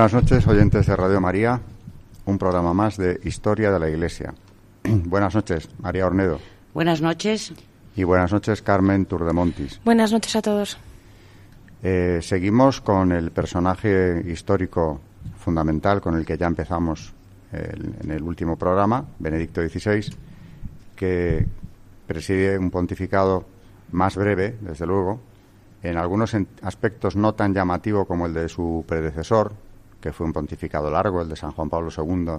Buenas noches, oyentes de Radio María, un programa más de Historia de la Iglesia. buenas noches, María Ornedo. Buenas noches. Y buenas noches, Carmen Turdemontis. Buenas noches a todos. Eh, seguimos con el personaje histórico fundamental con el que ya empezamos en el último programa, Benedicto XVI, que preside un pontificado más breve, desde luego, en algunos aspectos no tan llamativo como el de su predecesor, que fue un pontificado largo, el de San Juan Pablo II,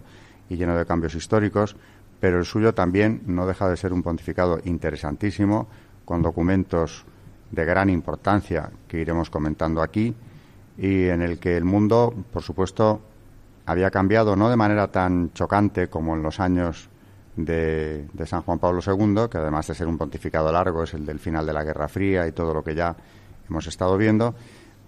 y lleno de cambios históricos, pero el suyo también no deja de ser un pontificado interesantísimo, con documentos de gran importancia que iremos comentando aquí, y en el que el mundo, por supuesto, había cambiado no de manera tan chocante como en los años de, de, San Juan Pablo II, que además de ser un pontificado largo es el del final de la Guerra Fría y todo lo que ya hemos estado viendo,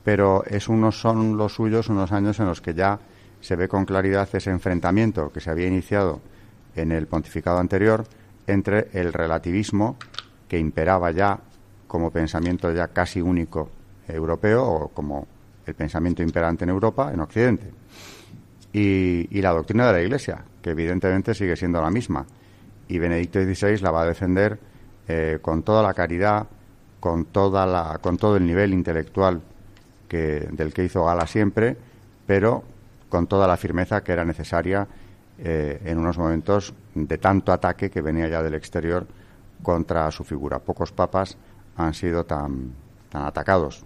pero es unos, son los suyos unos años en los que ya se ve con claridad ese enfrentamiento que se había iniciado en el pontificado anterior entre el relativismo que imperaba ya como pensamiento ya casi único europeo o como el pensamiento imperante en Europa, en Occidente, y, la doctrina de la Iglesia, que evidentemente sigue siendo la misma. Y Benedicto XVI la va a defender eh, con toda la caridad, con, toda la, con todo el nivel intelectual del que hizo gala siempre, pero con toda la firmeza que era necesaria eh, en unos momentos de tanto ataque que venía ya del exterior contra su figura. Pocos papas han sido tan, atacados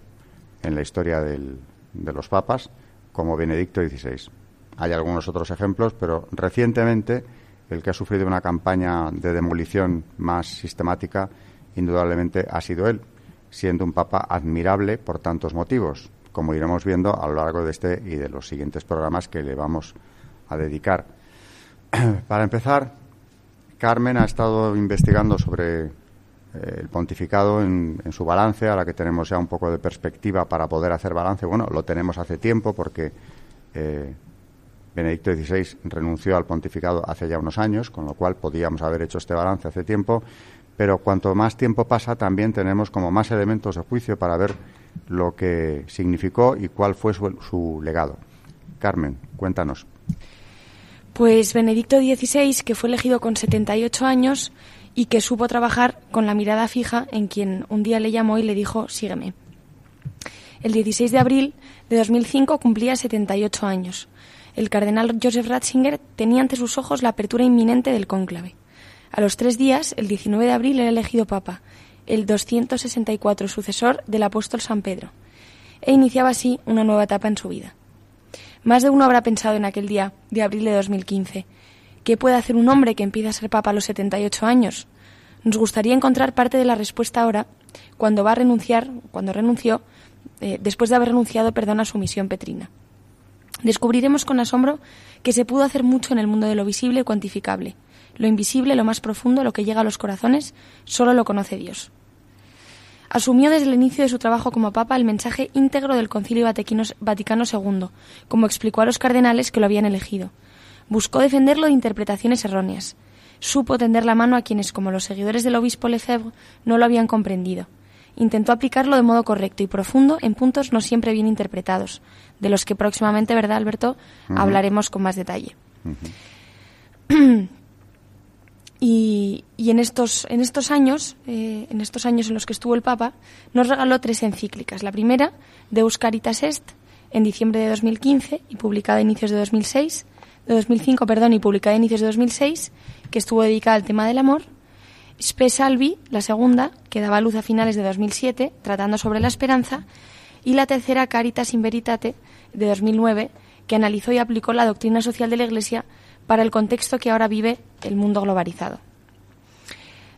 en la historia de los papas como Benedicto XVI. Hay algunos otros ejemplos, pero recientemente el que ha sufrido una campaña de demolición más sistemática indudablemente ha sido él, siendo un papa admirable por tantos motivos como iremos viendo a lo largo de este y de los siguientes programas que le vamos a dedicar. Para empezar, Carmen ha estado investigando sobre eh, el pontificado en, su balance, ahora que tenemos ya un poco de perspectiva para poder hacer balance. Bueno, lo tenemos hace tiempo porque eh, Benedicto XVI renunció al pontificado hace ya unos años, con lo cual podíamos haber hecho este balance hace tiempo, pero cuanto más tiempo pasa también tenemos como más elementos de juicio para ver lo que significó y cuál fue su, legado. Carmen, cuéntanos. Pues Benedicto XVI, que fue elegido con 78 años y que supo trabajar con la mirada fija en quien un día le llamó y le dijo, sígueme. El 16 de abril de 2005 cumplía 78 años. El cardenal Joseph Ratzinger tenía ante sus ojos la apertura inminente del cónclave. A los tres días, el 19 de abril, era elegido papa el 264 sucesor del apóstol San Pedro, e iniciaba así una nueva etapa en su vida. Más de uno habrá pensado en aquel día de abril de 2015, ¿qué puede hacer un hombre que empieza a ser papa a los 78 años? Nos gustaría encontrar parte de la respuesta ahora, cuando va a renunciar, cuando renunció, eh, después de haber renunciado, perdón, a su misión petrina. Descubriremos con asombro que se pudo hacer mucho en el mundo de lo visible y cuantificable. Lo invisible, lo más profundo, lo que llega a los corazones, solo lo conoce Dios asumió desde el inicio de su trabajo como papa el mensaje íntegro del Concilio Vaticano II, como explicó a los cardenales que lo habían elegido. Buscó defenderlo de interpretaciones erróneas. Supo tender la mano a quienes, como los seguidores del obispo Lefebvre, no lo habían comprendido. Intentó aplicarlo de modo correcto y profundo en puntos no siempre bien interpretados, de los que próximamente, ¿verdad, Alberto?, hablaremos con más detalle. Y, en, estos, en estos años, eh, en estos años en los que estuvo el Papa, nos regaló tres encíclicas. La primera, Deus Caritas Est, en diciembre de 2015 y publicada a inicios de 2006, de 2005, perdón, y publicada inicios de 2006, que estuvo dedicada al tema del amor. Spe Salvi, la segunda, que daba luz a finales de 2007, tratando sobre la esperanza. Y la tercera, Caritas in Veritate, de 2009, que analizó y aplicó la doctrina social de la Iglesia para el contexto que ahora vive el mundo globalizado.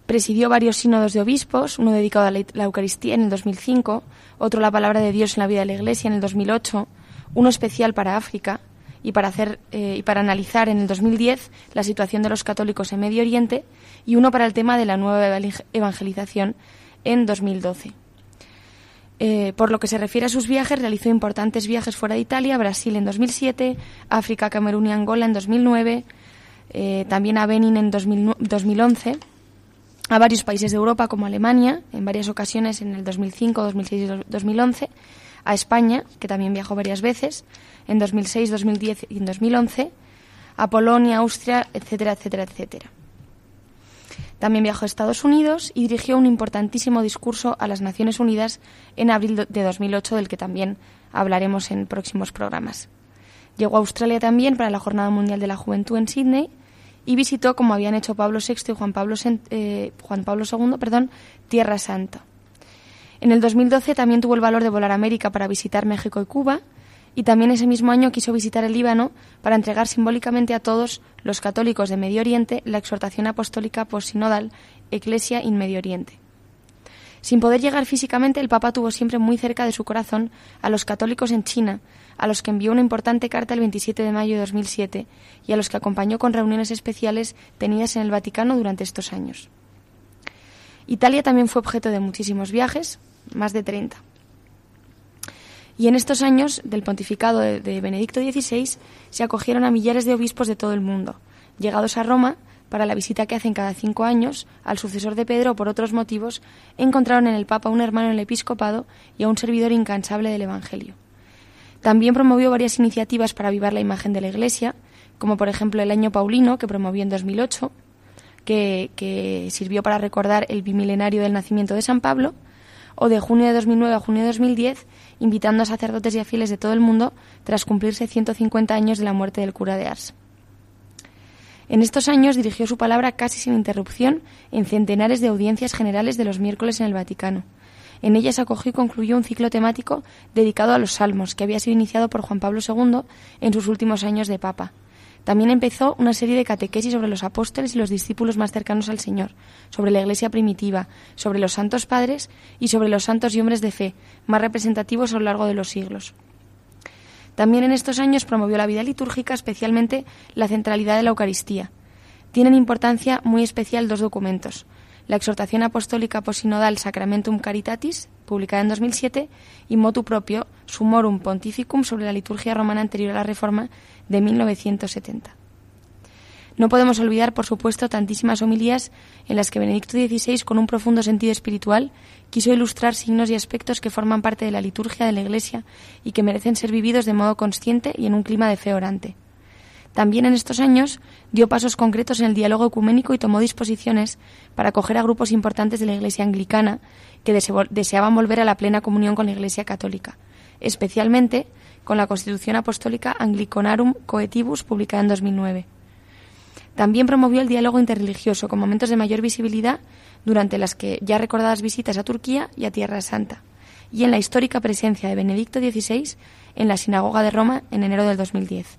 Presidió varios sínodos de obispos, uno dedicado a la Eucaristía en el 2005, otro a la palabra de Dios en la vida de la Iglesia en el 2008, uno especial para África y para, hacer, eh, y para analizar en el 2010 la situación de los católicos en Medio Oriente y uno para el tema de la nueva evangelización en 2012. Eh, por lo que se refiere a sus viajes, realizó importantes viajes fuera de Italia, Brasil en 2007, África, Camerún y Angola en 2009, eh, también a Benin en 2011 a varios países de Europa como Alemania, en varias ocasiones en el 2005, 2006 y 2011, a España, que también viajó varias veces, en 2006, 2010 y en 2011, a Polonia, Austria, etcétera, etcétera, etcétera. También viajó a Estados Unidos y dirigió un importantísimo discurso a las Naciones Unidas en abril de 2008, del que también hablaremos en próximos programas. Llegó a Australia también para la Jornada Mundial de la Juventud en Sydney y visitó, como habían hecho Pablo VI y Juan Pablo, eh, Juan Pablo II, perdón, Tierra Santa. En el 2012 también tuvo el valor de volar a América para visitar México y Cuba, y también ese mismo año quiso visitar el Líbano para entregar simbólicamente a todos los católicos de Medio Oriente la exhortación apostólica posinodal Ecclesia in Medio Oriente. Sin poder llegar físicamente, el Papa tuvo siempre muy cerca de su corazón a los católicos en China, a los que envió una importante carta el 27 de mayo de 2007 y a los que acompañó con reuniones especiales tenidas en el Vaticano durante estos años. Italia también fue objeto de muchísimos viajes, más de 30. Y en estos años del pontificado de, Benedicto XVI se acogieron a millares de obispos de todo el mundo. Llegados a Roma, para la visita que hacen cada cinco años al sucesor de Pedro por otros motivos, encontraron en el Papa un hermano en el episcopado y a un servidor incansable del Evangelio. También promovió varias iniciativas para avivar la imagen de la Iglesia, como por ejemplo el Año Paulino, que promovió en 2008, que, que sirvió para recordar el bimilenario del nacimiento de San Pablo, o de junio de 2009 a junio de 2010, invitando a sacerdotes y a fieles de todo el mundo tras cumplirse 150 años de la muerte del cura de Ars. En estos años dirigió su palabra casi sin interrupción en centenares de audiencias generales de los miércoles en el Vaticano en ella se acogió y concluyó un ciclo temático dedicado a los salmos, que había sido iniciado por Juan Pablo II en sus últimos años de Papa. También empezó una serie de catequesis sobre los apóstoles y los discípulos más cercanos al Señor, sobre la Iglesia primitiva, sobre los santos padres y sobre los santos y hombres de fe, más representativos a lo largo de los siglos. También en estos años promovió la vida litúrgica, especialmente la centralidad de la Eucaristía. Tienen importancia muy especial dos documentos la exhortación apostólica posinodal Sacramentum Caritatis, publicada en 2007, y motu propio Sumorum Pontificum sobre la liturgia romana anterior a la Reforma de 1970. No podemos olvidar, por supuesto, tantísimas homilías en las que Benedicto XVI, con un profundo sentido espiritual, quiso ilustrar signos y aspectos que forman parte de la liturgia de la Iglesia y que merecen ser vividos de modo consciente y en un clima de fe orante. También en estos años dio pasos concretos en el diálogo ecuménico y tomó disposiciones para acoger a grupos importantes de la Iglesia anglicana que deseaban volver a la plena comunión con la Iglesia católica, especialmente con la Constitución Apostólica Angliconarum Coetibus publicada en 2009. También promovió el diálogo interreligioso con momentos de mayor visibilidad durante las que ya recordadas visitas a Turquía y a Tierra Santa, y en la histórica presencia de Benedicto XVI en la Sinagoga de Roma en enero del 2010.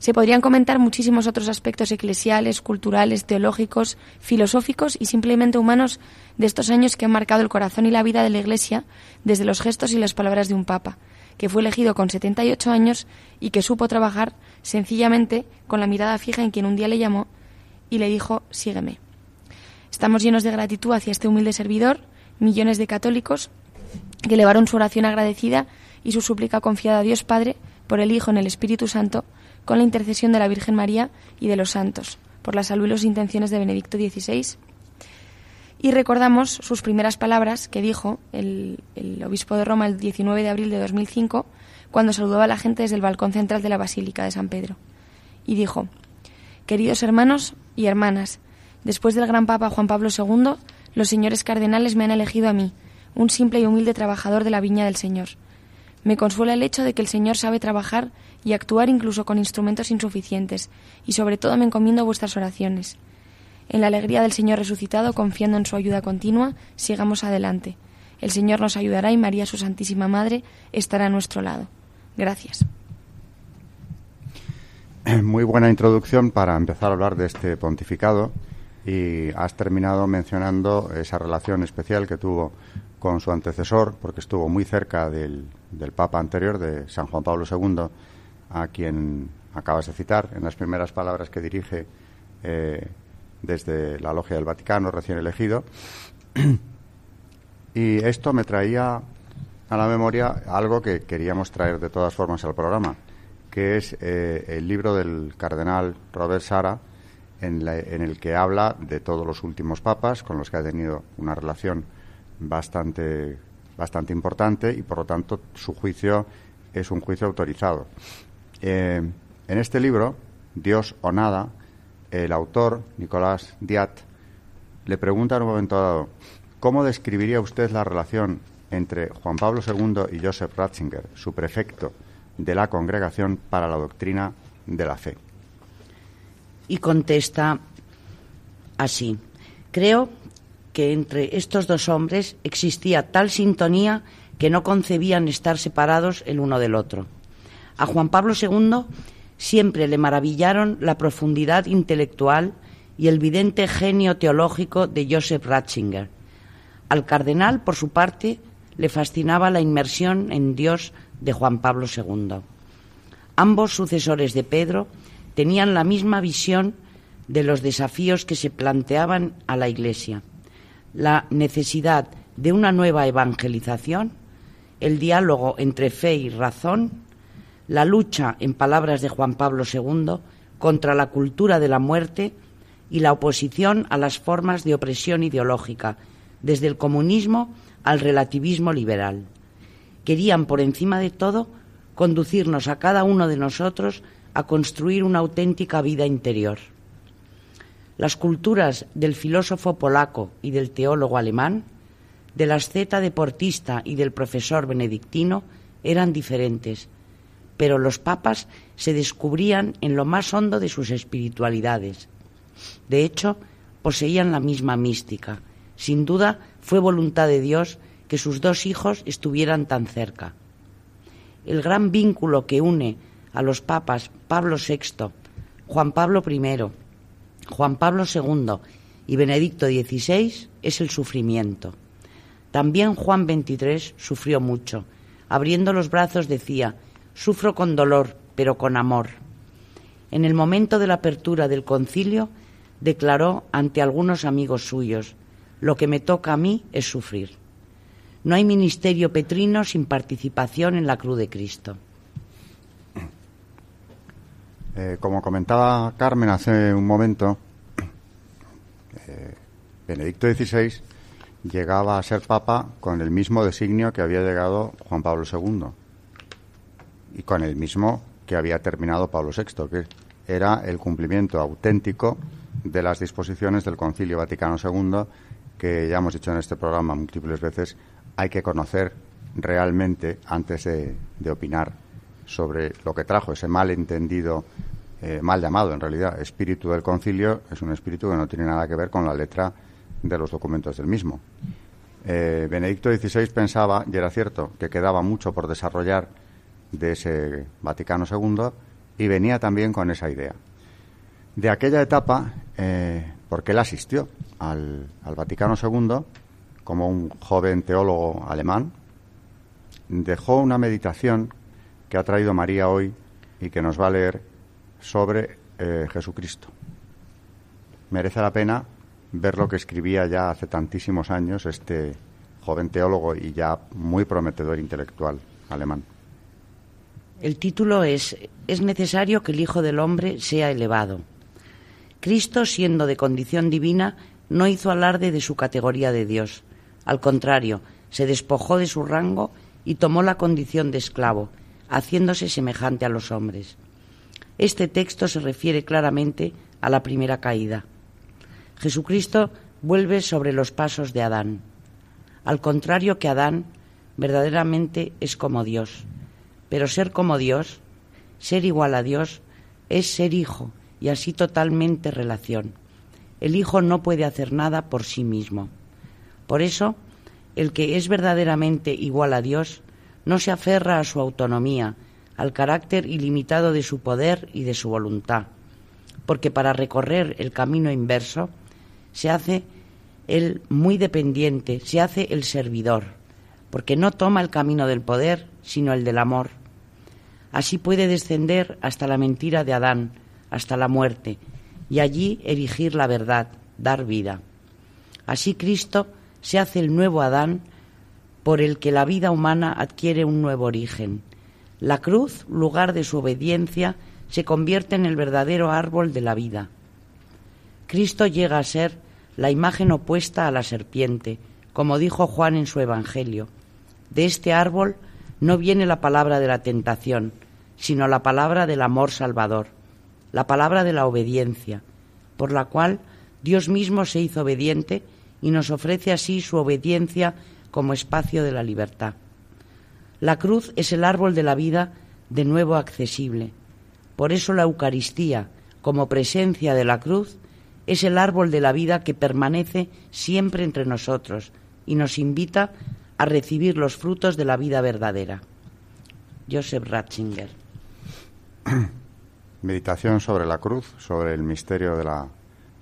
Se podrían comentar muchísimos otros aspectos eclesiales, culturales, teológicos, filosóficos y simplemente humanos de estos años que han marcado el corazón y la vida de la Iglesia desde los gestos y las palabras de un Papa, que fue elegido con 78 años y que supo trabajar sencillamente con la mirada fija en quien un día le llamó y le dijo, sígueme. Estamos llenos de gratitud hacia este humilde servidor, millones de católicos que elevaron su oración agradecida y su súplica confiada a Dios Padre por el Hijo en el Espíritu Santo con la intercesión de la Virgen María y de los santos, por la salud y las intenciones de Benedicto XVI. Y recordamos sus primeras palabras que dijo el, obispo de Roma el 19 de abril de 2005, cuando saludaba a la gente desde el balcón central de la Basílica de San Pedro. Y dijo, Queridos hermanos y hermanas, después del gran Papa Juan Pablo II, los señores cardenales me han elegido a mí, un simple y humilde trabajador de la viña del Señor. Me consuela el hecho de que el Señor sabe trabajar y actuar incluso con instrumentos insuficientes, y sobre todo me encomiendo vuestras oraciones. En la alegría del Señor resucitado, confiando en su ayuda continua, sigamos adelante. El Señor nos ayudará y María, su Santísima Madre, estará a nuestro lado. Gracias. muy buena introducción para empezar a hablar de este pontificado y has terminado mencionando esa relación especial que tuvo con su antecesor, porque estuvo muy cerca del, Papa anterior, de San Juan Pablo II, a quien acabas de citar en las primeras palabras que dirige eh, desde la Logia del Vaticano, recién elegido. y esto me traía a la memoria algo que queríamos traer de todas formas al programa, que es eh, el libro del cardenal Robert Sara, en, el que habla de todos los últimos papas con los que ha tenido una relación bastante, bastante importante y, por lo tanto, su juicio es un juicio autorizado. Eh, en este libro, Dios o nada, el autor, Nicolás Diat, le pregunta en un momento dado, ¿cómo describiría usted la relación entre Juan Pablo II y Joseph Ratzinger, su prefecto de la Congregación para la Doctrina de la Fe. Y contesta así, creo que entre estos dos hombres existía tal sintonía que no concebían estar separados el uno del otro. A Juan Pablo II siempre le maravillaron la profundidad intelectual y el vidente genio teológico de Joseph Ratzinger. Al cardenal, por su parte, le fascinaba la inmersión en Dios de Juan Pablo II. Ambos sucesores de Pedro tenían la misma visión de los desafíos que se planteaban a la Iglesia, la necesidad de una nueva evangelización, el diálogo entre fe y razón, la lucha, en palabras de Juan Pablo II, contra la cultura de la muerte y la oposición a las formas de opresión ideológica, desde el comunismo al relativismo liberal. Querían, por encima de todo, conducirnos a cada uno de nosotros a construir una auténtica vida interior. Las culturas del filósofo polaco y del teólogo alemán, del asceta deportista y del profesor benedictino eran diferentes, pero los papas se descubrían en lo más hondo de sus espiritualidades. De hecho, poseían la misma mística, sin duda fue voluntad de Dios que sus dos hijos estuvieran tan cerca. El gran vínculo que une a los papas Pablo VI, Juan Pablo I, Juan Pablo II y Benedicto XVI es el sufrimiento. También Juan XXIII sufrió mucho. Abriendo los brazos decía, sufro con dolor, pero con amor. En el momento de la apertura del concilio, declaró ante algunos amigos suyos, lo que me toca a mí es sufrir. No hay ministerio petrino sin participación en la cruz de Cristo. Eh, como comentaba Carmen hace un momento, eh, Benedicto XVI llegaba a ser papa con el mismo designio que había llegado Juan Pablo II y con el mismo que había terminado Pablo VI, que era el cumplimiento auténtico de las disposiciones del Concilio Vaticano II que ya hemos dicho en este programa múltiples veces, hay que conocer realmente antes de, opinar sobre lo que trajo ese mal entendido, eh, mal llamado en realidad, espíritu del concilio, es un espíritu que no tiene nada que ver con la letra de los documentos del mismo. Eh, Benedicto XVI pensaba, y era cierto, que quedaba mucho por desarrollar de ese Vaticano II y venía también con esa idea. De aquella etapa, eh, porque él asistió al, Vaticano II como un joven teólogo alemán, dejó una meditación que ha traído María hoy y que nos va a leer sobre eh, Jesucristo. Merece la pena ver lo que escribía ya hace tantísimos años este joven teólogo y ya muy prometedor intelectual alemán. El título es Es necesario que el Hijo del Hombre sea elevado. Cristo, siendo de condición divina, no hizo alarde de su categoría de Dios. Al contrario, se despojó de su rango y tomó la condición de esclavo, haciéndose semejante a los hombres. Este texto se refiere claramente a la primera caída. Jesucristo vuelve sobre los pasos de Adán. Al contrario que Adán, verdaderamente es como Dios. Pero ser como Dios, ser igual a Dios, es ser hijo y así totalmente relación. El Hijo no puede hacer nada por sí mismo. Por eso, el que es verdaderamente igual a Dios no se aferra a su autonomía, al carácter ilimitado de su poder y de su voluntad, porque para recorrer el camino inverso se hace el muy dependiente, se hace el servidor, porque no toma el camino del poder, sino el del amor. Así puede descender hasta la mentira de Adán, hasta la muerte, y allí erigir la verdad, dar vida. Así Cristo se hace el nuevo Adán por el que la vida humana adquiere un nuevo origen. La cruz, lugar de su obediencia, se convierte en el verdadero árbol de la vida. Cristo llega a ser la imagen opuesta a la serpiente, como dijo Juan en su Evangelio. De este árbol no viene la palabra de la tentación, sino la palabra del amor salvador, la palabra de la obediencia, por la cual Dios mismo se hizo obediente y nos ofrece así su obediencia como espacio de la libertad. La cruz es el árbol de la vida de nuevo accesible. Por eso la Eucaristía, como presencia de la cruz, es el árbol de la vida que permanece siempre entre nosotros y nos invita a recibir los frutos de la vida verdadera. Joseph Ratzinger. Meditación sobre la cruz, sobre el misterio de la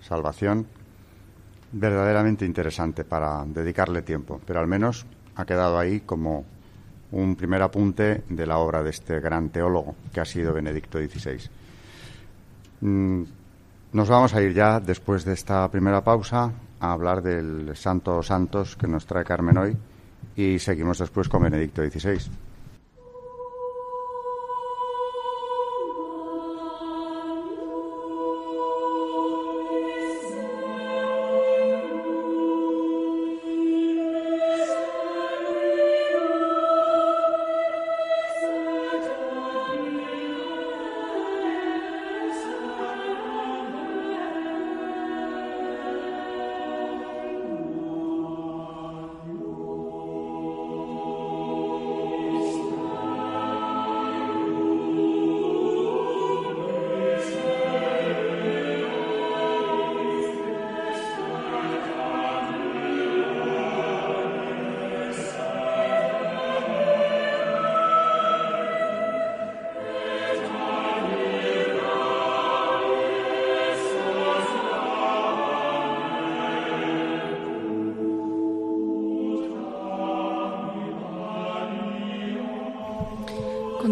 salvación verdaderamente interesante para dedicarle tiempo, pero al menos ha quedado ahí como un primer apunte de la obra de este gran teólogo que ha sido Benedicto XVI. Mm, nos vamos a ir ya, después de esta primera pausa, a hablar del Santo Santos que nos trae Carmen hoy y seguimos después con Benedicto XVI.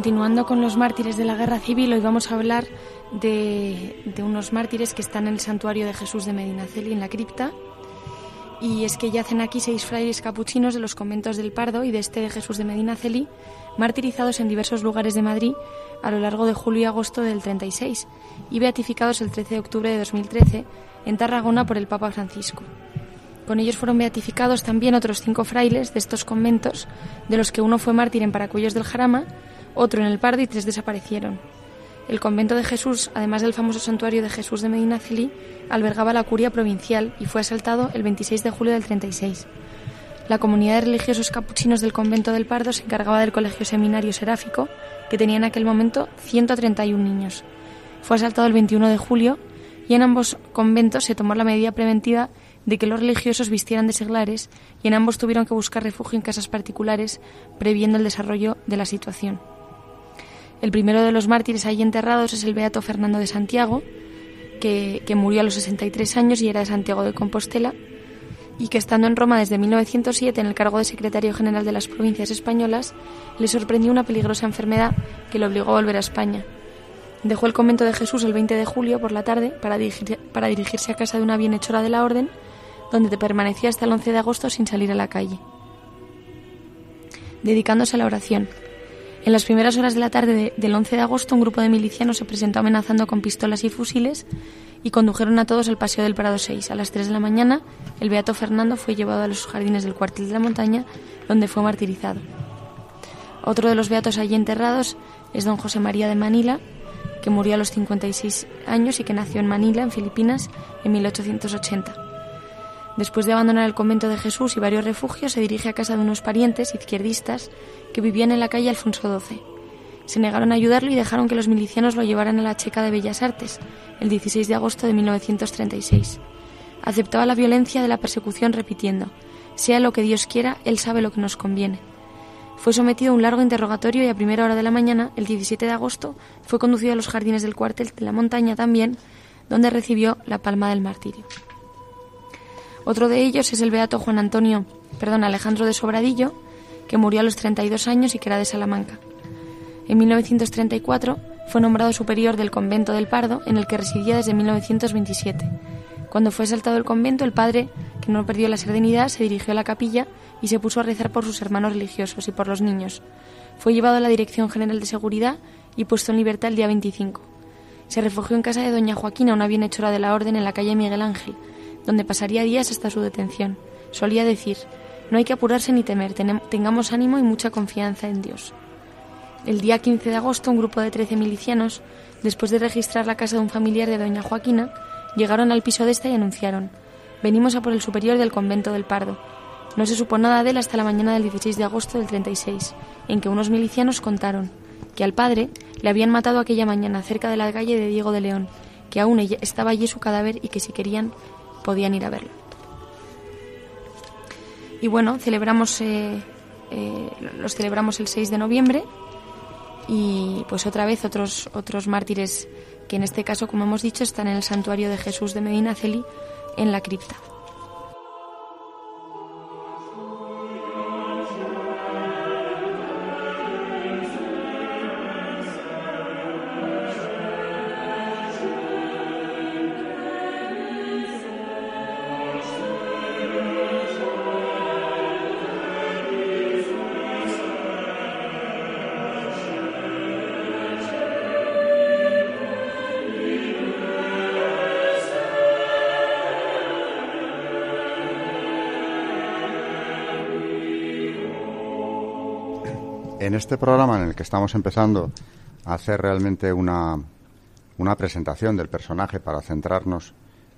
Continuando con los mártires de la guerra civil, hoy vamos a hablar de, unos mártires que están en el santuario de Jesús de Medinaceli, en la cripta. Y es que yacen aquí seis frailes capuchinos de los conventos del Pardo y de este de Jesús de Medinaceli, martirizados en diversos lugares de Madrid a lo largo de julio y agosto del 36 y beatificados el 13 de octubre de 2013 en Tarragona por el Papa Francisco. Con ellos fueron beatificados también otros cinco frailes de estos conventos, de los que uno fue mártir en Paracuellos del Jarama otro en el Pardo y tres desaparecieron. El convento de Jesús, además del famoso santuario de Jesús de Medinaceli, albergaba la curia provincial y fue asaltado el 26 de julio del 36. La comunidad de religiosos capuchinos del convento del Pardo se encargaba del colegio seminario seráfico, que tenía en aquel momento 131 niños. Fue asaltado el 21 de julio y en ambos conventos se tomó la medida preventiva de que los religiosos vistieran de seglares y en ambos tuvieron que buscar refugio en casas particulares, previendo el desarrollo de la situación. El primero de los mártires allí enterrados es el beato Fernando de Santiago, que, murió a los 63 años y era de Santiago de Compostela, y que estando en Roma desde 1907 en el cargo de secretario general de las provincias españolas, le sorprendió una peligrosa enfermedad que lo obligó a volver a España. Dejó el convento de Jesús el 20 de julio por la tarde para, para dirigirse a casa de una bienhechora de la orden, donde permanecía hasta el 11 de agosto sin salir a la calle, dedicándose a la oración en las primeras horas de la tarde del 11 de agosto, un grupo de milicianos se presentó amenazando con pistolas y fusiles y condujeron a todos al paseo del Prado 6. A las 3 de la mañana, el beato Fernando fue llevado a los jardines del cuartel de la montaña, donde fue martirizado. Otro de los beatos allí enterrados es don José María de Manila, que murió a los 56 años y que nació en Manila, en Filipinas, en 1880. Después de abandonar el convento de Jesús y varios refugios, se dirige a casa de unos parientes izquierdistas que vivían en la calle Alfonso XII. Se negaron a ayudarlo y dejaron que los milicianos lo llevaran a la Checa de Bellas Artes, el 16 de agosto de 1936. Aceptaba la violencia de la persecución repitiendo, sea lo que Dios quiera, Él sabe lo que nos conviene. Fue sometido a un largo interrogatorio y a primera hora de la mañana, el 17 de agosto, fue conducido a los jardines del cuartel de la montaña también, donde recibió la palma del martirio. Otro de ellos es el beato Juan Antonio, perdón, Alejandro de Sobradillo, que murió a los 32 años y que era de Salamanca. En 1934 fue nombrado superior del convento del Pardo, en el que residía desde 1927. Cuando fue saltado el convento, el padre, que no perdió la serenidad, se dirigió a la capilla y se puso a rezar por sus hermanos religiosos y por los niños. Fue llevado a la Dirección General de Seguridad y puesto en libertad el día 25. Se refugió en casa de doña Joaquina, una bienhechora de la Orden en la calle Miguel Ángel, donde pasaría días hasta su detención. Solía decir, no hay que apurarse ni temer, tengamos ánimo y mucha confianza en Dios. El día 15 de agosto, un grupo de 13 milicianos, después de registrar la casa de un familiar de doña Joaquina, llegaron al piso de esta y anunciaron, venimos a por el superior del convento del Pardo. No se supo nada de él hasta la mañana del 16 de agosto del 36, en que unos milicianos contaron que al padre le habían matado aquella mañana cerca de la calle de Diego de León, que aún estaba allí su cadáver y que si querían podían ir a verlo. Y bueno, celebramos, eh, eh, los celebramos el 6 de noviembre y pues otra vez otros, otros mártires que en este caso, como hemos dicho, están en el santuario de Jesús de Medina Celi en la cripta. En este programa en el que estamos empezando a hacer realmente una, una presentación del personaje para centrarnos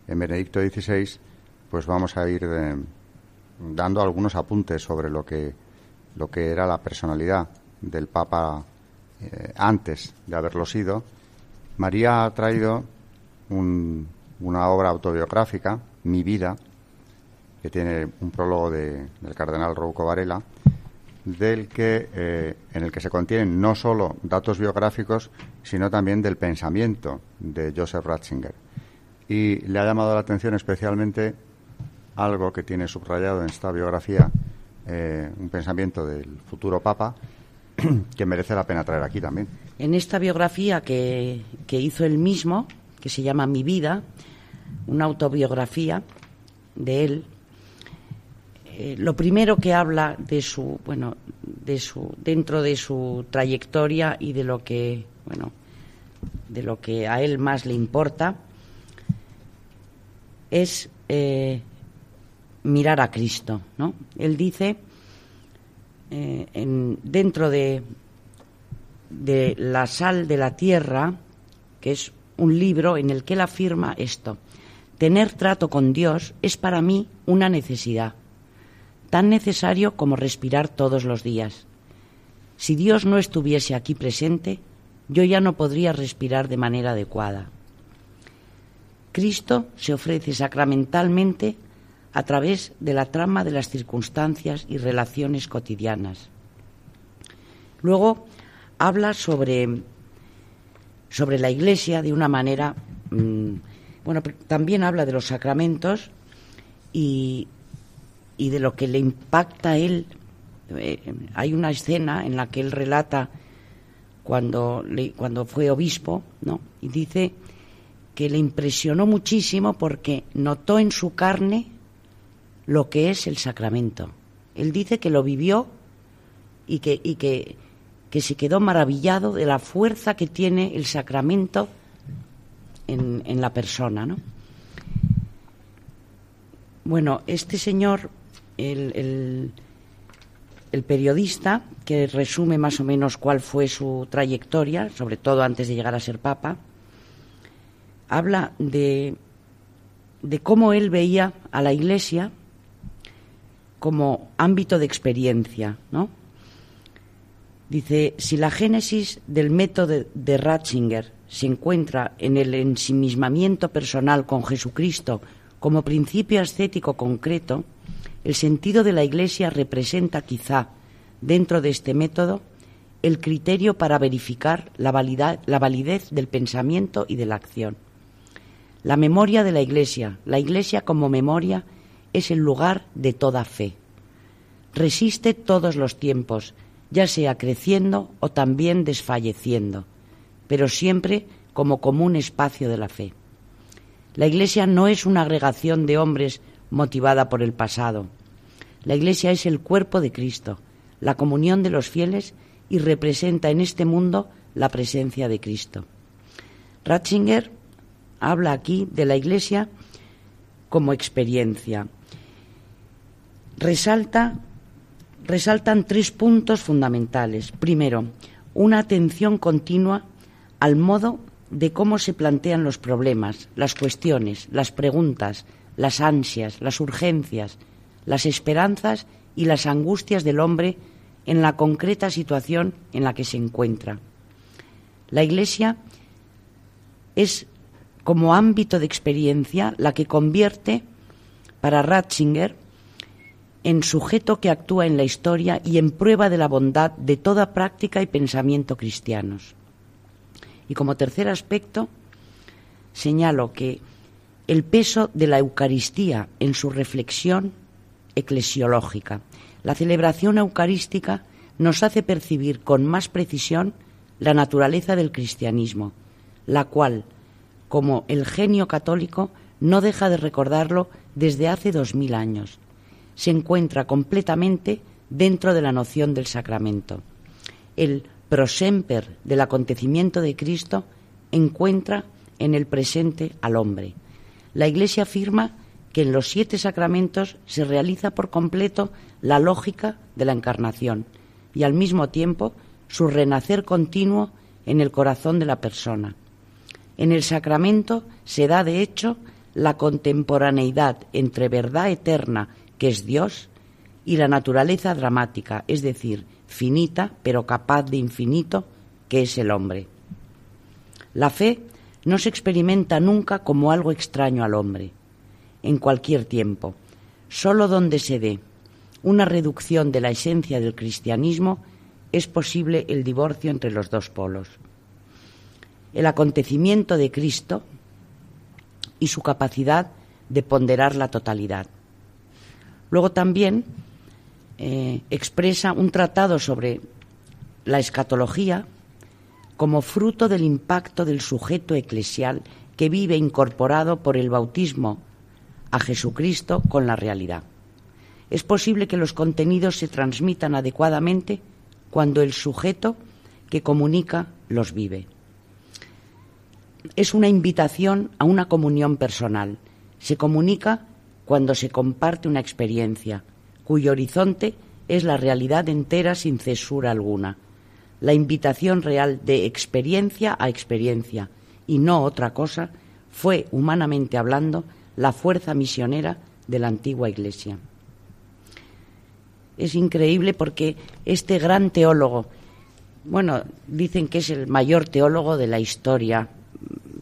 en Benedicto XVI, pues vamos a ir eh, dando algunos apuntes sobre lo que, lo que era la personalidad del Papa eh, antes de haberlo sido. María ha traído una obra autobiográfica, Mi vida, que tiene un prólogo del cardenal Rouco Varela, del que, eh, en el que se contienen no solo datos biográficos, sino también del pensamiento de Joseph Ratzinger. Y le ha llamado la atención especialmente algo que tiene subrayado en esta biografía, eh, un pensamiento del futuro Papa, que merece la pena traer aquí también. En esta biografía que, que hizo él mismo, que se llama Mi vida, una autobiografía de él, eh, lo primero que habla de su, bueno, de su, dentro de su trayectoria y de lo que, bueno, de lo que a él más le importa, es eh, mirar a Cristo, ¿no? Él dice, eh, en, dentro de, de La sal de la tierra, que es un libro en el que él afirma esto, tener trato con Dios es para mí una necesidad tan necesario como respirar todos los días. Si Dios no estuviese aquí presente, yo ya no podría respirar de manera adecuada. Cristo se ofrece sacramentalmente a través de la trama de las circunstancias y relaciones cotidianas. Luego habla sobre, sobre la Iglesia de una manera, mm, bueno, también habla de los sacramentos y, y de lo que le impacta a él. Eh, hay una escena en la que él relata cuando, cuando fue obispo, ¿no? Y dice que le impresionó muchísimo porque notó en su carne lo que es el sacramento. Él dice que lo vivió y que, y que, que se quedó maravillado de la fuerza que tiene el sacramento en, en la persona, ¿no? Bueno, este señor el, periodista, que resume más o menos cuál fue su trayectoria, sobre todo antes de llegar a ser papa, habla de, de cómo él veía a la Iglesia como ámbito de experiencia, ¿no? Dice, si la génesis del método de Ratzinger se encuentra en el ensimismamiento personal con Jesucristo como principio ascético concreto, el sentido de la Iglesia representa quizá, dentro de este método el criterio para verificar la, validez del pensamiento y de la acción. La memoria de la Iglesia, la Iglesia como memoria, es el lugar de toda fe. Resiste todos los tiempos, ya sea creciendo o también desfalleciendo, pero siempre como común espacio de la fe. La Iglesia no es una agregación de hombres motivada por el pasado. La Iglesia es el cuerpo de Cristo, la comunión de los fieles y representa en este mundo la presencia de Cristo. Ratzinger habla aquí de la Iglesia como experiencia. Resalta, resaltan tres puntos fundamentales. Primero, una atención continua al modo de cómo se plantean los problemas, las cuestiones, las preguntas, las ansias, las urgencias, las esperanzas y las angustias del hombre en la concreta situación en la que se encuentra. La Iglesia es como ámbito de experiencia la que convierte para Ratzinger en sujeto que actúa en la historia y en prueba de la bondad de toda práctica y pensamiento cristianos. Y como tercer aspecto, señalo que el peso de la Eucaristía en su reflexión eclesiológica. La celebración eucarística nos hace percibir con más precisión la naturaleza del cristianismo, la cual, como el genio católico, no deja de recordarlo desde hace dos mil años. Se encuentra completamente dentro de la noción del sacramento. El prosemper del acontecimiento de Cristo encuentra en el presente al hombre. La Iglesia afirma que en los siete sacramentos se realiza por completo la lógica de la encarnación y al mismo tiempo su renacer continuo en el corazón de la persona. En el sacramento se da, de hecho, la contemporaneidad entre verdad eterna, que es Dios, y la naturaleza dramática, es decir, finita pero capaz de infinito, que es el hombre. La fe no se experimenta nunca como algo extraño al hombre, en cualquier tiempo. Solo donde se dé una reducción de la esencia del cristianismo es posible el divorcio entre los dos polos. El acontecimiento de Cristo y su capacidad de ponderar la totalidad. Luego también eh, expresa un tratado sobre la escatología como fruto del impacto del sujeto eclesial que vive incorporado por el bautismo a Jesucristo con la realidad. Es posible que los contenidos se transmitan adecuadamente cuando el sujeto que comunica los vive. Es una invitación a una comunión personal. Se comunica cuando se comparte una experiencia, cuyo horizonte es la realidad entera sin cesura alguna, la invitación real de experiencia a experiencia y no otra cosa, fue, humanamente hablando, la fuerza misionera de la antigua Iglesia. Es increíble porque este gran teólogo, bueno, dicen que es el mayor teólogo de la historia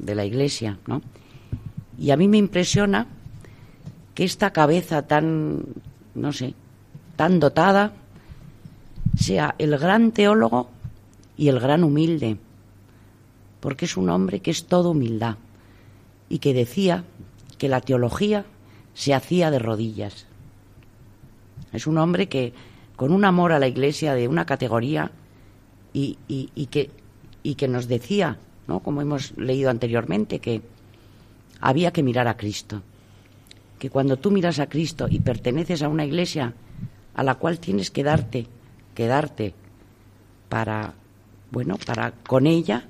de la Iglesia, ¿no? Y a mí me impresiona que esta cabeza tan no sé, tan dotada, sea el gran teólogo y el gran humilde, porque es un hombre que es todo humildad y que decía que la teología se hacía de rodillas. Es un hombre que, con un amor a la Iglesia de una categoría y, y, que, y que nos decía, ¿no? como hemos leído anteriormente, que había que mirar a Cristo que cuando tú miras a Cristo y perteneces a una iglesia a la cual tienes que darte, quedarte para, bueno, para con ella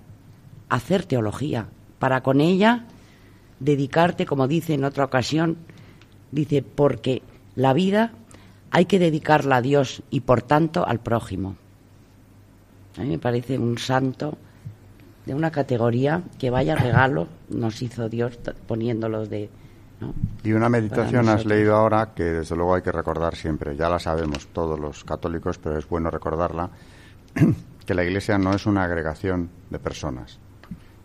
hacer teología, para con ella dedicarte, como dice en otra ocasión, dice, porque la vida hay que dedicarla a Dios y por tanto al prójimo. A mí me parece un santo de una categoría que vaya regalo nos hizo Dios poniéndolos de, y una meditación has leído ahora que desde luego hay que recordar siempre, ya la sabemos todos los católicos, pero es bueno recordarla, que la Iglesia no es una agregación de personas,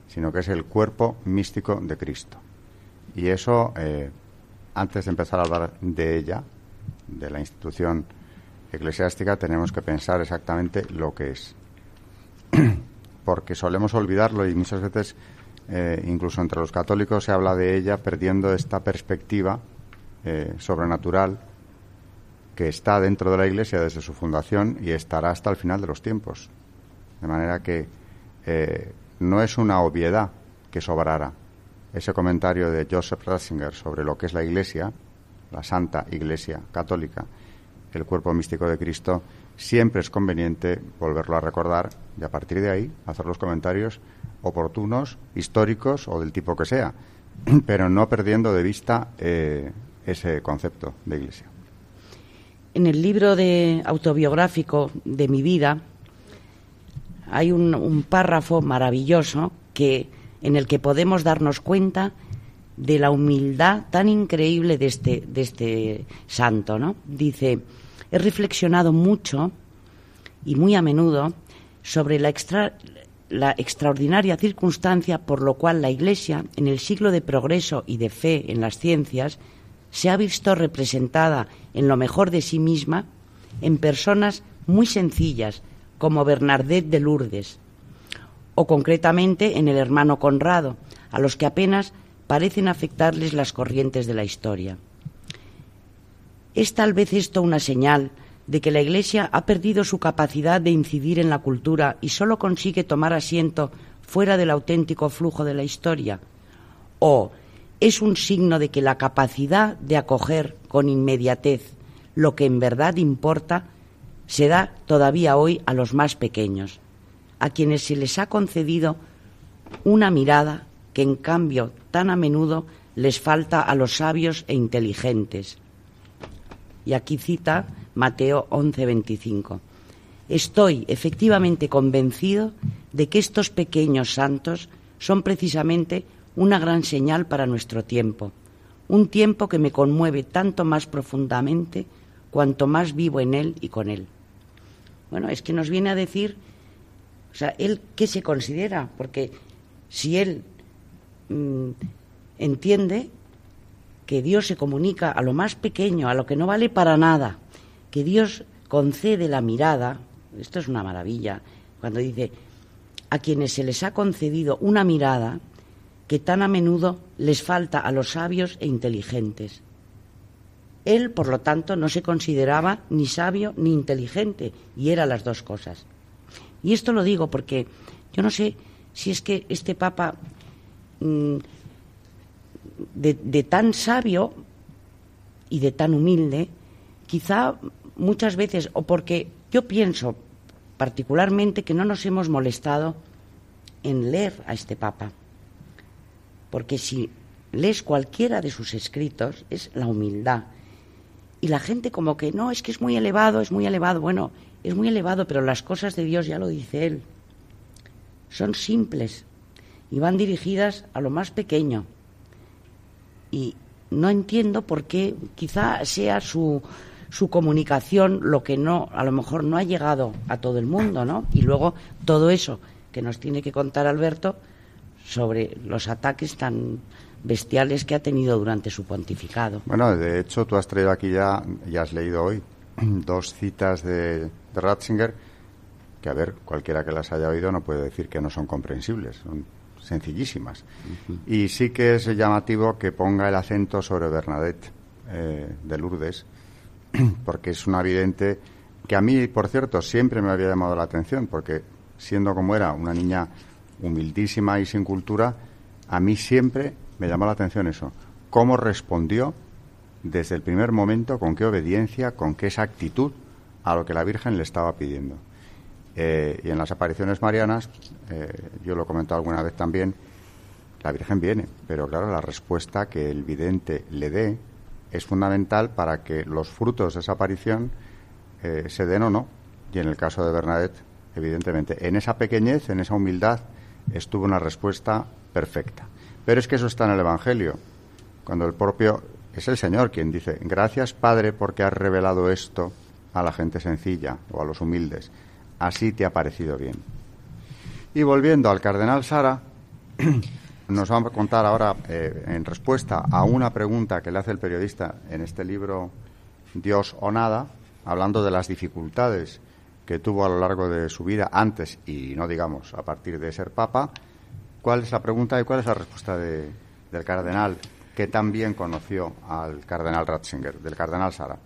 sino que es el cuerpo místico de Cristo. Y eso, eh, antes de empezar a hablar de ella, de la institución eclesiástica tenemos que pensar exactamente lo que es. Porque solemos olvidarlo y muchas veces, eh, incluso entre los católicos, se habla de ella perdiendo esta perspectiva eh, sobrenatural que está dentro de la Iglesia desde su fundación y estará hasta el final de los tiempos. De manera que eh, no es una obviedad que sobrara. Ese comentario de Joseph Ratzinger sobre lo que es la Iglesia, la Santa Iglesia Católica, el cuerpo místico de Cristo, siempre es conveniente volverlo a recordar y a partir de ahí hacer los comentarios oportunos, históricos o del tipo que sea, pero no perdiendo de vista eh, ese concepto de Iglesia. En el libro de autobiográfico de mi vida hay un, párrafo maravilloso que en el que podemos darnos cuenta de la humildad tan increíble de este, de este santo, ¿no? Dice, he reflexionado mucho y muy a menudo sobre la, la extraordinaria circunstancia por lo cual la Iglesia, en el siglo de progreso y de fe en las ciencias, se ha visto representada en lo mejor de sí misma en personas muy sencillas como Bernadette de Lourdes o concretamente en el hermano Conrado, a los que apenas parecen afectarles las corrientes de la historia. ¿Es tal vez esto una señal de que la Iglesia ha perdido su capacidad de incidir en la cultura y solo consigue tomar asiento fuera del auténtico flujo de la historia? ¿O es un signo de que la capacidad de acoger con inmediatez lo que en verdad importa se da todavía hoy a los más pequeños, a quienes se les ha concedido una mirada que en cambio tan a menudo les falta a los sabios e inteligentes. Y aquí cita Mateo 11:25. Estoy efectivamente convencido de que estos pequeños santos son precisamente una gran señal para nuestro tiempo, un tiempo que me conmueve tanto más profundamente cuanto más vivo en él y con él. Bueno, es que nos viene a decir, o sea, él qué se considera, porque si él mm, entiende que Dios se comunica a lo más pequeño, a lo que no vale para nada, que Dios concede la mirada, esto es una maravilla, cuando dice, a quienes se les ha concedido una mirada, que tan a menudo les falta a los sabios e inteligentes. Él, por lo tanto, no se consideraba ni sabio ni inteligente, y era las dos cosas. Y esto lo digo porque yo no sé si es que este Papa, mm, de, de tan sabio y de tan humilde, quizá muchas veces, o porque yo pienso particularmente que no nos hemos molestado en leer a este Papa porque si lees cualquiera de sus escritos es la humildad. Y la gente como que no, es que es muy elevado, es muy elevado. Bueno, es muy elevado, pero las cosas de Dios, ya lo dice él, son simples y van dirigidas a lo más pequeño. Y no entiendo por qué quizá sea su, su comunicación lo que no, a lo mejor no ha llegado a todo el mundo, ¿no? Y luego todo eso que nos tiene que contar Alberto, sobre los ataques tan bestiales que ha tenido durante su pontificado. Bueno, de hecho, tú has traído aquí ya, y has leído hoy, dos citas de, Ratzinger que, a ver, cualquiera que las haya oído no puede decir que no son comprensibles, son sencillísimas. Y sí que es llamativo que ponga el acento sobre Bernadette eh, de Lourdes, porque es una evidente que a mí, por cierto, siempre me había llamado la atención, porque siendo como era una niña humildísima y sin cultura, a mí siempre me llamó la atención eso. Cómo respondió desde el primer momento, con qué obediencia, con qué exactitud a lo que la Virgen le estaba pidiendo. Eh, y en las apariciones marianas, eh, yo lo he comentado alguna vez también, la Virgen viene, pero claro, la respuesta que el vidente le dé es fundamental para que los frutos de esa aparición eh, se den o no. Y en el caso de Bernadette, evidentemente, en esa pequeñez, en esa humildad, estuvo una respuesta perfecta. Pero es que eso está en el Evangelio, cuando el propio es el Señor quien dice, gracias Padre porque has revelado esto a la gente sencilla o a los humildes. Así te ha parecido bien. Y volviendo al cardenal Sara, nos vamos a contar ahora, eh, en respuesta a una pregunta que le hace el periodista en este libro Dios o nada, hablando de las dificultades que tuvo a lo largo de su vida antes y no digamos a partir de ser papa, ¿cuál es la pregunta y cuál es la respuesta del cardenal que también conoció al cardenal Ratzinger, del cardenal Sara?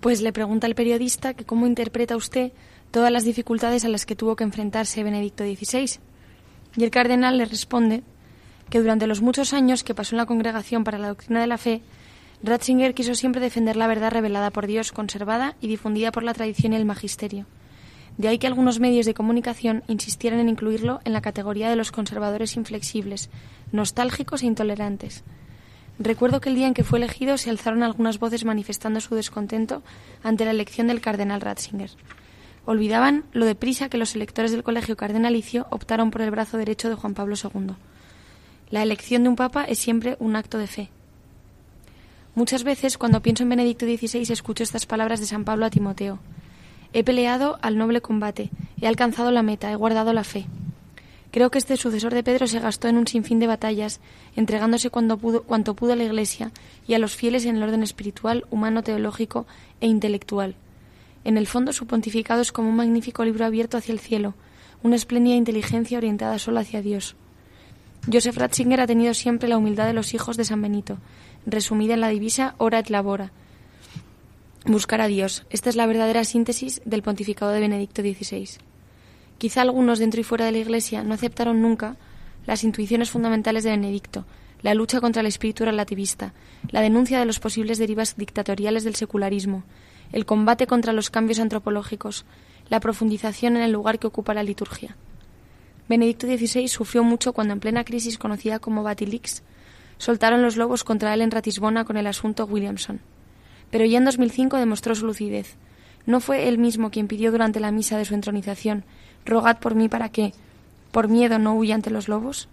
Pues le pregunta el periodista que cómo interpreta usted todas las dificultades a las que tuvo que enfrentarse Benedicto XVI. Y el cardenal le responde que durante los muchos años que pasó en la Congregación para la Doctrina de la Fe, Ratzinger quiso siempre defender la verdad revelada por Dios, conservada y difundida por la tradición y el magisterio. De ahí que algunos medios de comunicación insistieran en incluirlo en la categoría de los conservadores inflexibles, nostálgicos e intolerantes. Recuerdo que el día en que fue elegido se alzaron algunas voces manifestando su descontento ante la elección del cardenal Ratzinger. Olvidaban lo deprisa que los electores del colegio cardenalicio optaron por el brazo derecho de Juan Pablo II. La elección de un papa es siempre un acto de fe. Muchas veces, cuando pienso en Benedicto XVI, escucho estas palabras de San Pablo a Timoteo. He peleado al noble combate, he alcanzado la meta, he guardado la fe. Creo que este sucesor de Pedro se gastó en un sinfín de batallas, entregándose cuando pudo, cuanto pudo a la Iglesia y a los fieles en el orden espiritual, humano, teológico e intelectual. En el fondo, su pontificado es como un magnífico libro abierto hacia el cielo, una espléndida inteligencia orientada solo hacia Dios. Joseph Ratzinger ha tenido siempre la humildad de los hijos de San Benito, resumida en la divisa ora et labora. Buscar a Dios. Esta es la verdadera síntesis del pontificado de Benedicto XVI. Quizá algunos dentro y fuera de la Iglesia no aceptaron nunca las intuiciones fundamentales de Benedicto, la lucha contra el espíritu relativista, la denuncia de los posibles derivas dictatoriales del secularismo, el combate contra los cambios antropológicos, la profundización en el lugar que ocupa la liturgia. Benedicto XVI sufrió mucho cuando en plena crisis conocida como Batilix soltaron los lobos contra él en Ratisbona con el asunto Williamson. Pero ya en 2005 demostró su lucidez. ¿No fue él mismo quien pidió durante la misa de su entronización, rogad por mí para que, por miedo, no huya ante los lobos?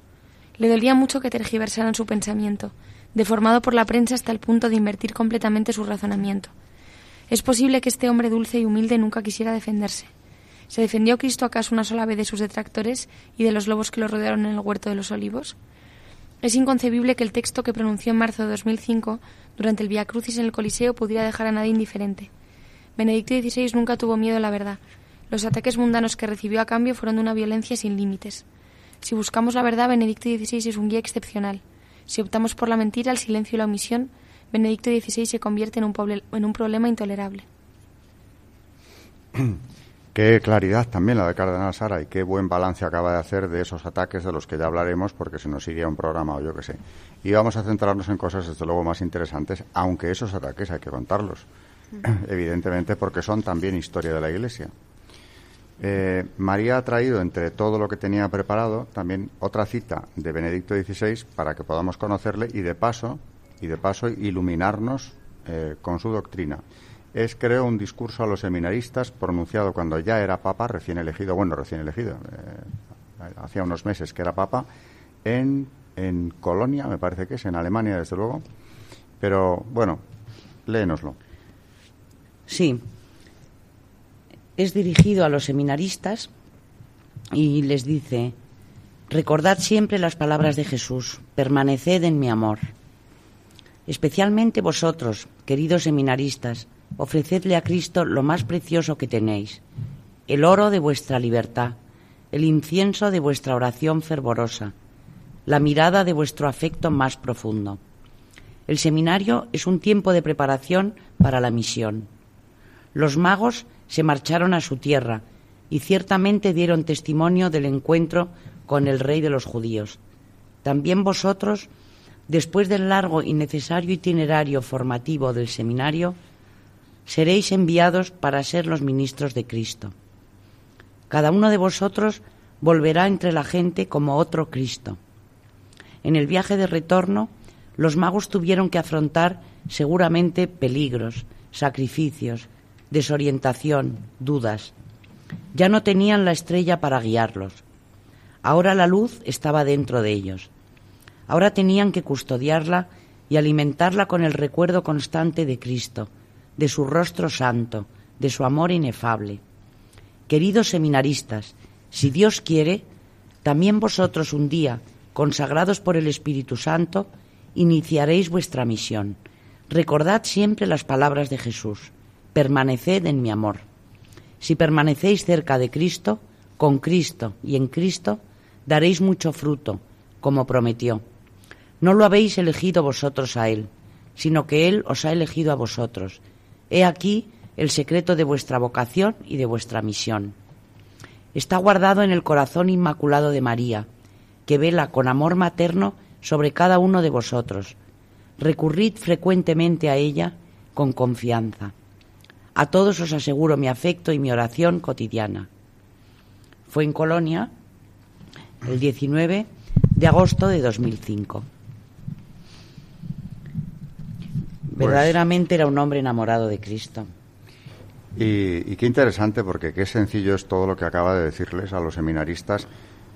Le dolía mucho que tergiversaran su pensamiento, deformado por la prensa hasta el punto de invertir completamente su razonamiento. Es posible que este hombre dulce y humilde nunca quisiera defenderse. ¿Se defendió Cristo acaso una sola vez de sus detractores y de los lobos que lo rodearon en el huerto de los olivos? Es inconcebible que el texto que pronunció en marzo de 2005 durante el Via Crucis en el Coliseo pudiera dejar a nadie indiferente. Benedicto XVI nunca tuvo miedo a la verdad. Los ataques mundanos que recibió a cambio fueron de una violencia sin límites. Si buscamos la verdad, Benedicto XVI es un guía excepcional. Si optamos por la mentira, el silencio y la omisión, Benedicto XVI se convierte en un, en un problema intolerable. Qué claridad también la de Cardenal Sara y qué buen balance acaba de hacer de esos ataques de los que ya hablaremos porque se nos iría un programa o yo qué sé. Y vamos a centrarnos en cosas desde luego más interesantes, aunque esos ataques hay que contarlos, evidentemente porque son también historia de la Iglesia. Eh, María ha traído entre todo lo que tenía preparado también otra cita de Benedicto XVI para que podamos conocerle y de paso y de paso iluminarnos eh, con su doctrina es, creo, un discurso a los seminaristas pronunciado cuando ya era papa, recién elegido, bueno, recién elegido, eh, hacía unos meses que era papa, en, en Colonia, me parece que es, en Alemania, desde luego. Pero, bueno, léenoslo. Sí. Es dirigido a los seminaristas y les dice, recordad siempre las palabras de Jesús, permaneced en mi amor. Especialmente vosotros, queridos seminaristas, ofrecedle a Cristo lo más precioso que tenéis, el oro de vuestra libertad, el incienso de vuestra oración fervorosa, la mirada de vuestro afecto más profundo. El seminario es un tiempo de preparación para la misión. Los magos se marcharon a su tierra y ciertamente dieron testimonio del encuentro con el rey de los judíos. También vosotros, después del largo y necesario itinerario formativo del seminario, seréis enviados para ser los ministros de Cristo. Cada uno de vosotros volverá entre la gente como otro Cristo. En el viaje de retorno, los magos tuvieron que afrontar seguramente peligros, sacrificios, desorientación, dudas. Ya no tenían la estrella para guiarlos. Ahora la luz estaba dentro de ellos. Ahora tenían que custodiarla y alimentarla con el recuerdo constante de Cristo, de su rostro santo, de su amor inefable. Queridos seminaristas, si Dios quiere, también vosotros un día, consagrados por el Espíritu Santo, iniciaréis vuestra misión. Recordad siempre las palabras de Jesús. permaneced en mi amor. Si permanecéis cerca de Cristo, con Cristo y en Cristo, daréis mucho fruto, como prometió. No lo habéis elegido vosotros a Él, sino que Él os ha elegido a vosotros. He aquí el secreto de vuestra vocación y de vuestra misión. Está guardado en el corazón inmaculado de María, que vela con amor materno sobre cada uno de vosotros. Recurrid frecuentemente a ella con confianza. A todos os aseguro mi afecto y mi oración cotidiana. Fue en Colonia el 19 de agosto de 2005. Pues Verdaderamente era un hombre enamorado de Cristo. Y, y qué interesante, porque qué sencillo es todo lo que acaba de decirles a los seminaristas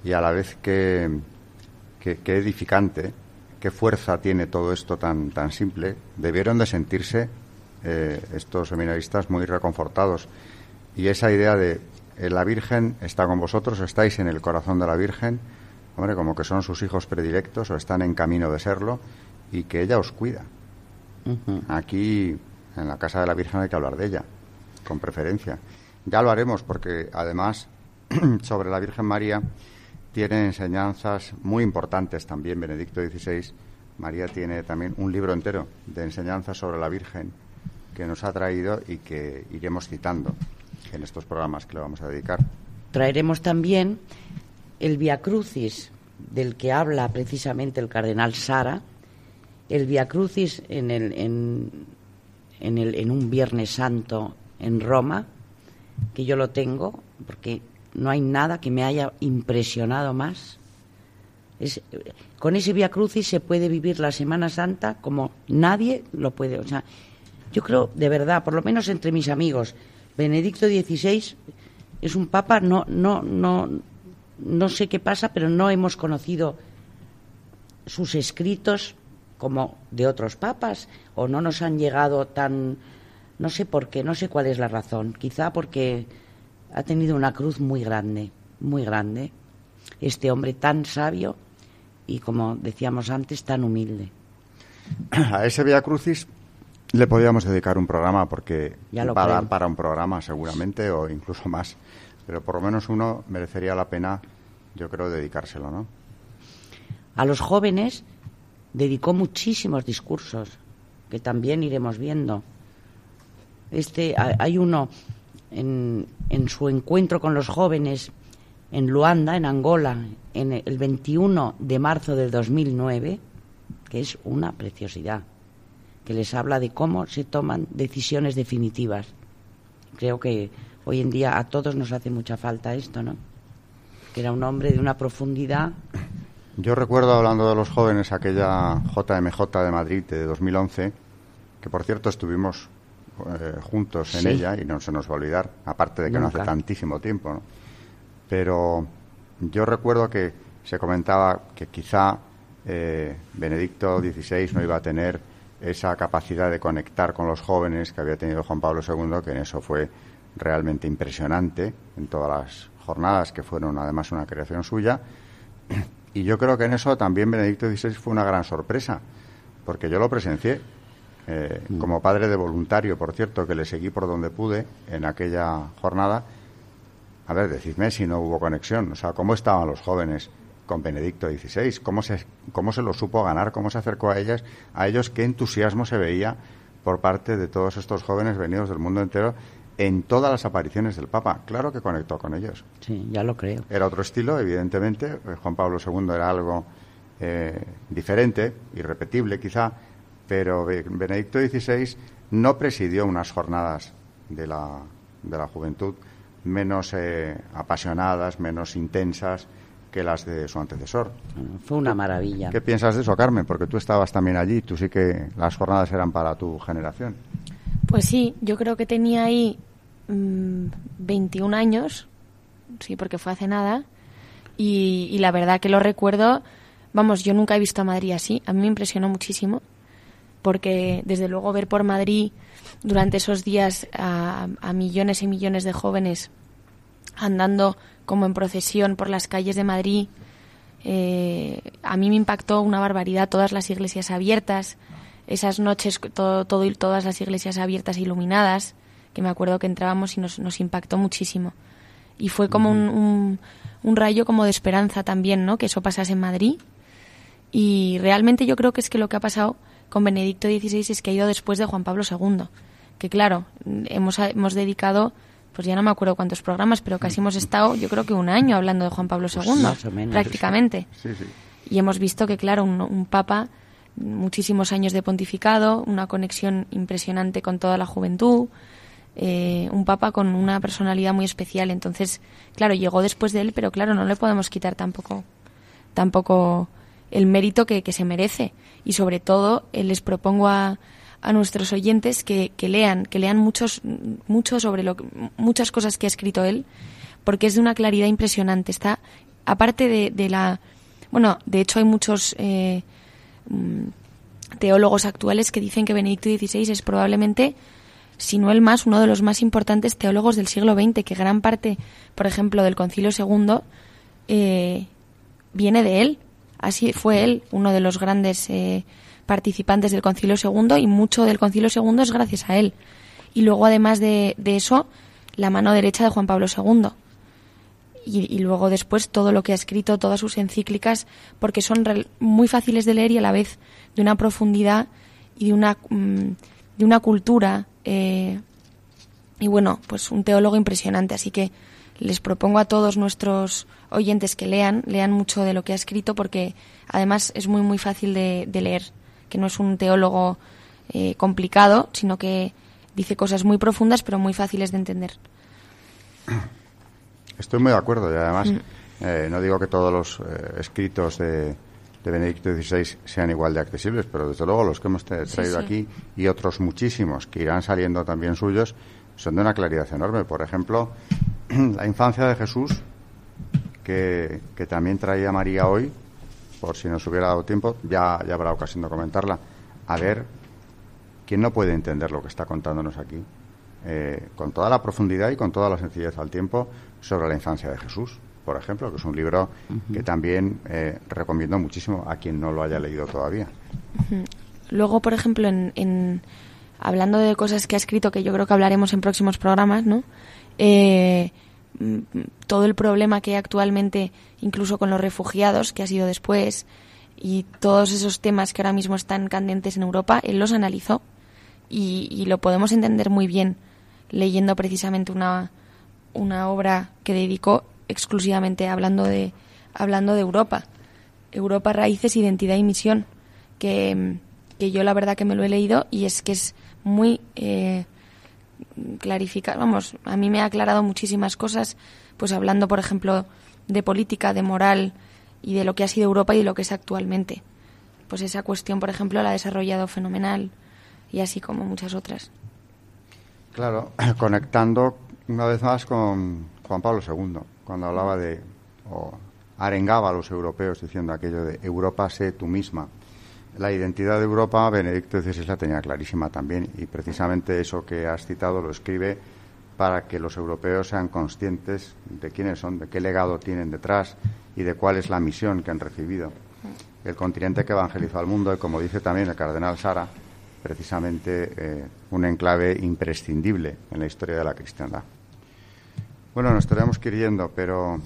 y a la vez qué, qué- qué edificante, qué fuerza tiene todo esto tan, tan simple. Debieron de sentirse eh, estos seminaristas muy reconfortados. Y esa idea de eh, la Virgen está con vosotros, estáis en el corazón de la Virgen, hombre, como que son sus hijos predilectos o están en camino de serlo y que ella os cuida. Aquí, en la casa de la Virgen, hay que hablar de ella, con preferencia. Ya lo haremos, porque además, sobre la Virgen María, tiene enseñanzas muy importantes también, Benedicto XVI. María tiene también un libro entero de enseñanzas sobre la Virgen que nos ha traído y que iremos citando en estos programas que le vamos a dedicar. Traeremos también el Via Crucis, del que habla precisamente el cardenal Sara, el Via Crucis en, el, en, el, en un Viernes Santo en Roma, que yo lo tengo, porque no hay nada que me haya impresionado más. Es, con ese Via Crucis se puede vivir la Semana Santa como nadie lo puede. O sea, yo creo, de verdad, por lo menos entre mis amigos, Benedicto XVI es un papa, no, no, no, no sé qué pasa, pero no hemos conocido sus escritos como de otros papas, o no nos han llegado tan, no sé por qué, no sé cuál es la razón, quizá porque ha tenido una cruz muy grande, muy grande, este hombre tan sabio y, como decíamos antes, tan humilde. A ese Via Crucis le podríamos dedicar un programa porque Ya lo va a dar creo. para un programa seguramente o incluso más, pero por lo menos uno merecería la pena, yo creo, dedicárselo, ¿no? A los jóvenes dedicó muchísimos discursos que también iremos viendo. Este ha- hay uno en, en su encuentro con los jóvenes en Luanda, en Angola, en el 21 de marzo del 2009, que es una preciosidad, que les habla de cómo se toman decisiones definitivas. Creo que hoy en día a todos nos hace mucha falta esto, ¿no? Que era un hombre de una profundidad Yo recuerdo, hablando de los jóvenes, aquella JMJ de Madrid de 2011, que por cierto estuvimos eh, juntos en Sí. ella y no se nos va a olvidar, aparte de que no hace tantísimo tiempo, ¿no? Pero yo recuerdo que se comentaba que quizá eh, Benedicto XVI no iba a tener esa capacidad de conectar con los jóvenes que había tenido Juan Pablo II, que en eso fue realmente impresionante, en todas las jornadas que fueron además una creación suya. Y yo creo que en eso también Benedicto XVI fue una gran sorpresa, porque yo lo presencié eh, como padre de voluntario, por cierto, que le seguí por donde pude en aquella jornada. A ver, decidme si no hubo conexión, o sea, cómo estaban los jóvenes con Benedicto XVI, cómo se, cómo se lo supo ganar, cómo se acercó a ellas, a ellos, qué entusiasmo se veía por parte de todos estos jóvenes venidos del mundo entero en todas las apariciones del Papa. Claro que conectó con ellos. Sí, ya lo creo. Era otro estilo, evidentemente. Eh, Juan Pablo II era algo eh, diferente, irrepetible quizá, pero Be- Benedicto XVI no presidió unas jornadas de la, de la juventud menos eh, apasionadas, menos intensas que las de su antecesor. Fue una maravilla. ¿Qué piensas de eso, Carmen? Porque tú estabas también allí, tú sí que las jornadas eran para tu generación. Pues sí, yo creo que tenía ahí mm, 21 años, sí, porque fue hace nada, y, la verdad que lo recuerdo, vamos, yo nunca he visto a Madrid así, a mí me impresionó muchísimo, porque desde luego ver por Madrid durante esos días a, millones y millones de jóvenes andando como en procesión por las calles de Madrid, eh, a mí me impactó una barbaridad todas las iglesias abiertas, esas noches todo, todo todas las iglesias abiertas e iluminadas, que me acuerdo que entrábamos y nos, nos impactó muchísimo. Y fue como un, un, rayo como de esperanza también, ¿no? Que eso pasase en Madrid. Y realmente yo creo que es que lo que ha pasado con Benedicto XVI es que ha ido después de Juan Pablo II. Que claro, hemos, hemos dedicado, pues ya no me acuerdo cuántos programas, pero casi hemos estado, yo creo que un año hablando de Juan Pablo II, pues prácticamente. Y hemos visto que, claro, un, un papa muchísimos años de pontificado, una conexión impresionante con toda la juventud, eh, un papa con una personalidad muy especial. Entonces, claro, llegó después de él, pero claro, no le podemos quitar tampoco, tampoco el mérito que, se merece. Y sobre todo, eh, les propongo a, a nuestros oyentes que, que, lean, que lean muchos, mucho sobre lo, muchas cosas que ha escrito él, porque es de una claridad impresionante. Está, aparte de, de la, bueno, de hecho hay muchos eh, Mm, teólogos actuales que dicen que Benedicto XVI es probablemente, si no el más, uno de los más importantes teólogos del siglo XX, que gran parte, por ejemplo, del Concilio II eh, viene de él. Así fue él uno de los grandes eh, participantes del Concilio II y mucho del Concilio II es gracias a él. Y luego, además de, de eso, la mano derecha de Juan Pablo II y, luego después todo lo que ha escrito, todas sus encíclicas, porque son muy fáciles de leer y a la vez de una profundidad y de una, mm, de una cultura. Eh, y bueno, pues un teólogo impresionante. Así que les propongo a todos nuestros oyentes que lean, lean mucho de lo que ha escrito, porque además es muy, muy fácil de, leer, que no es un teólogo eh, complicado, sino que dice cosas muy profundas, pero muy fáciles de entender. Estoy muy de acuerdo y además mm. eh, no digo que todos los eh, escritos de, Benedicto XVI sean igual de accesibles, pero desde luego los que hemos traído aquí y otros muchísimos que irán saliendo también suyos son de una claridad enorme. Por ejemplo, la infancia de Jesús, que, también traía María hoy, por si nos hubiera dado tiempo, ya, ya habrá ocasión de comentarla. A ver, ¿quién no puede entender lo que está contándonos aquí? Eh, con toda la profundidad y con toda la sencillez al tiempo, sobre la infancia de Jesús, por ejemplo, que es un libro que también eh, recomiendo muchísimo a quien no lo haya leído todavía. Luego, por ejemplo, en, hablando de cosas que ha escrito, que yo creo que hablaremos en próximos programas, ¿no? Eh, mm, todo el problema que hay actualmente, incluso con los refugiados, que ha sido después, y todos esos temas que ahora mismo están candentes en Europa, él los analizó y, y lo podemos entender muy bien leyendo precisamente una, una obra que dedicó exclusivamente hablando de, hablando de Europa. Europa, raíces, identidad y misión, que, yo la verdad que me lo he leído y es que es muy eh, clarificado. Vamos, a mí me ha aclarado muchísimas cosas, pues hablando, por ejemplo, de política, de moral y de lo que ha sido Europa y de lo que es actualmente. Pues esa cuestión, por ejemplo, la ha desarrollado fenomenal y así como muchas otras. Claro, conectando una vez más con Juan Pablo II, cuando hablaba de, o arengaba a los europeos diciendo aquello de Europa sé tú misma. La identidad de Europa, Benedicto XVI la tenía clarísima también, y precisamente eso que has citado lo escribe para que los europeos sean conscientes de quiénes son, de qué legado tienen detrás y de cuál es la misión que han recibido. El continente que evangelizó al mundo, y como dice también el cardenal Sara, precisamente eh, un enclave imprescindible en la historia de la cristiandad. Bueno, nos estaríamos queriendo, pero,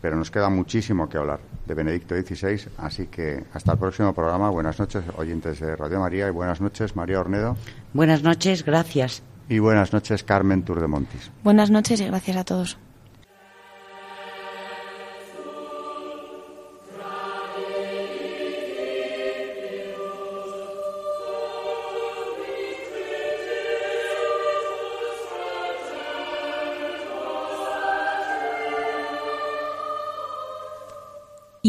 pero nos queda muchísimo que hablar de Benedicto XVI, así que hasta el próximo programa. Buenas noches, oyentes de Radio María, y buenas noches, María Ornedo. Buenas noches, gracias. Y buenas noches, Carmen Turdemontis. Buenas noches y gracias a todos.